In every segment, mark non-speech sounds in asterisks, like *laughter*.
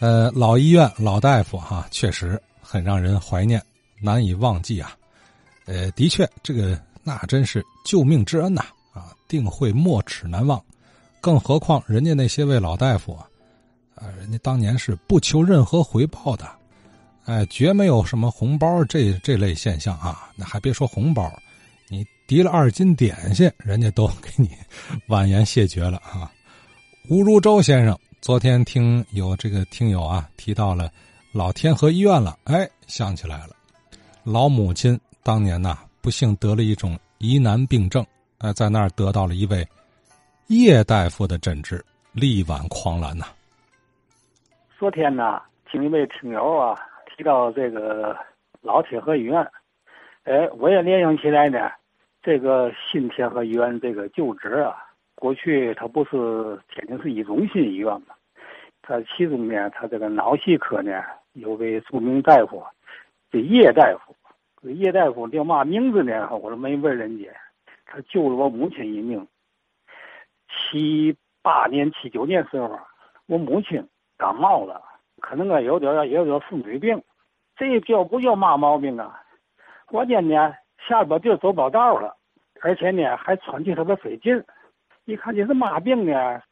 呃，老医院老大夫哈，确实很让人怀念，难以忘记啊。呃，的确，这个那真是救命之恩呐啊，定会没齿难忘。更何况人家那些位老大夫啊，啊，人家当年是不求任何回报的，哎，绝没有什么红包这这类现象啊。那还别说红包，你提了二斤点心，人家都给你婉言谢绝了啊。吴如周先生。昨天听有这个听友啊提到了老天河医院了，哎，想起来了，老母亲当年呐不幸得了一种疑难病症，哎，在那儿得到了一位叶大夫的诊治，力挽狂澜呐。昨天呢，听一位听友啊提到这个老天河医院，哎，我也联想起来呢，这个新天河医院这个旧址啊。过去他不是天津市一中心医院嘛？他其中呢，他这个脑系科呢有位著名大夫，这叶大夫。这叶大夫叫嘛名字呢？我说没问人家。他救了我母亲一命。七八年、七九年时候，我母亲感冒了，可能啊有点也有点风水病。这叫不叫嘛毛病啊？关键呢，下边地走不道了，而且呢还喘气特别费劲。一看你是嘛病呢？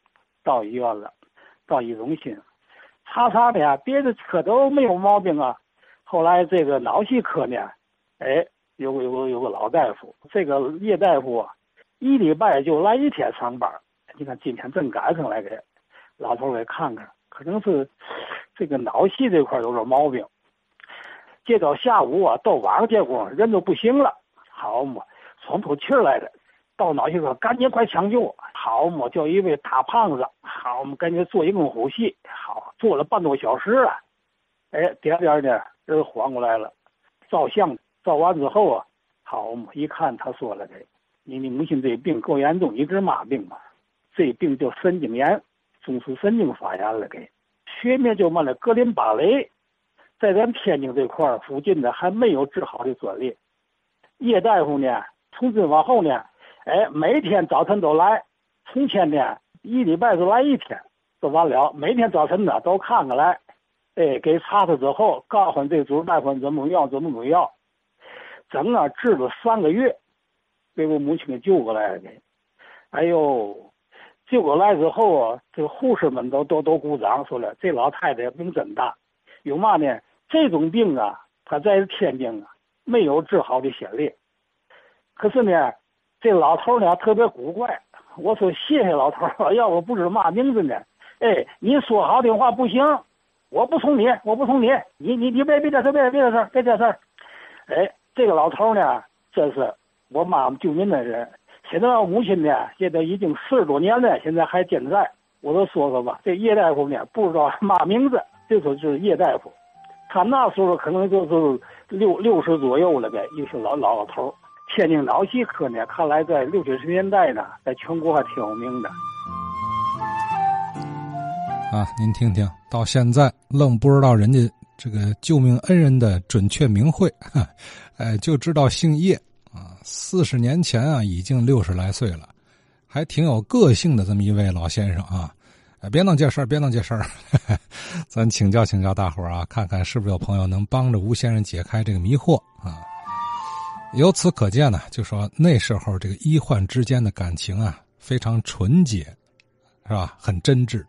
到医院了，到医中心查查的呀，别的科都没有毛病啊。后来这个脑系科呢，哎，有有有个老大夫，这个叶大夫啊，一礼拜就来一天上班。你看今天正赶上来给老头给看看，可能是这个脑系这块有点毛病。接到下午啊，到晚上结果人都不行了，好嘛，喘不气来了。到脑去说赶紧快抢救！好嘛，叫一位大胖子，好，嘛赶紧做人工呼吸。好，做了半多小时了。哎，点点的人缓过来了。照相照完之后啊，好嘛，一看他说了：“这你你母亲这病够严重，你知嘛病吗？这病叫神经炎，中枢神经发炎了。给学名叫嘛呢？格林巴雷，在咱天津这块附近呢还没有治好的专利。叶大夫呢，从今往后呢。”哎，每天早晨都来，从前呢一礼拜就来一天，就完了。每天早晨呢都看看来，哎，给查查之后，告诉这主大夫怎么用怎么用药，整个治了三个月，给我母亲给救过来了。哎呦，救过来之后啊，这个护士们都都都鼓掌，说了这老太太病真大。有嘛呢？这种病啊，他在天津啊没有治好的先例。可是呢。这老头呢特别古怪，我说谢谢老头 *laughs* 要不不知嘛名字呢。哎，你说好听话不行，我不从你，我不从你，你你你别别这事，别别这事，别这事。哎，这个老头呢，这是我妈妈救命的人。现在我母亲呢，现在已经四十多年了，现在还健在。我都说说吧，这叶大夫呢，不知道嘛名字，就说就是叶大夫。他那时候可能就是六六十左右了呗，一个老老老头。天津脑系科呢，看来在六七十年代呢，在全国还挺有名的。啊，您听听到现在愣不知道人家这个救命恩人的准确名讳，哎，就知道姓叶啊。四十年前啊，已经六十来岁了，还挺有个性的这么一位老先生啊。哎，别弄这事儿，别弄这事儿，*laughs* 咱请教请教大伙儿啊，看看是不是有朋友能帮着吴先生解开这个迷惑啊。由此可见呢，就说那时候这个医患之间的感情啊，非常纯洁，是吧？很真挚。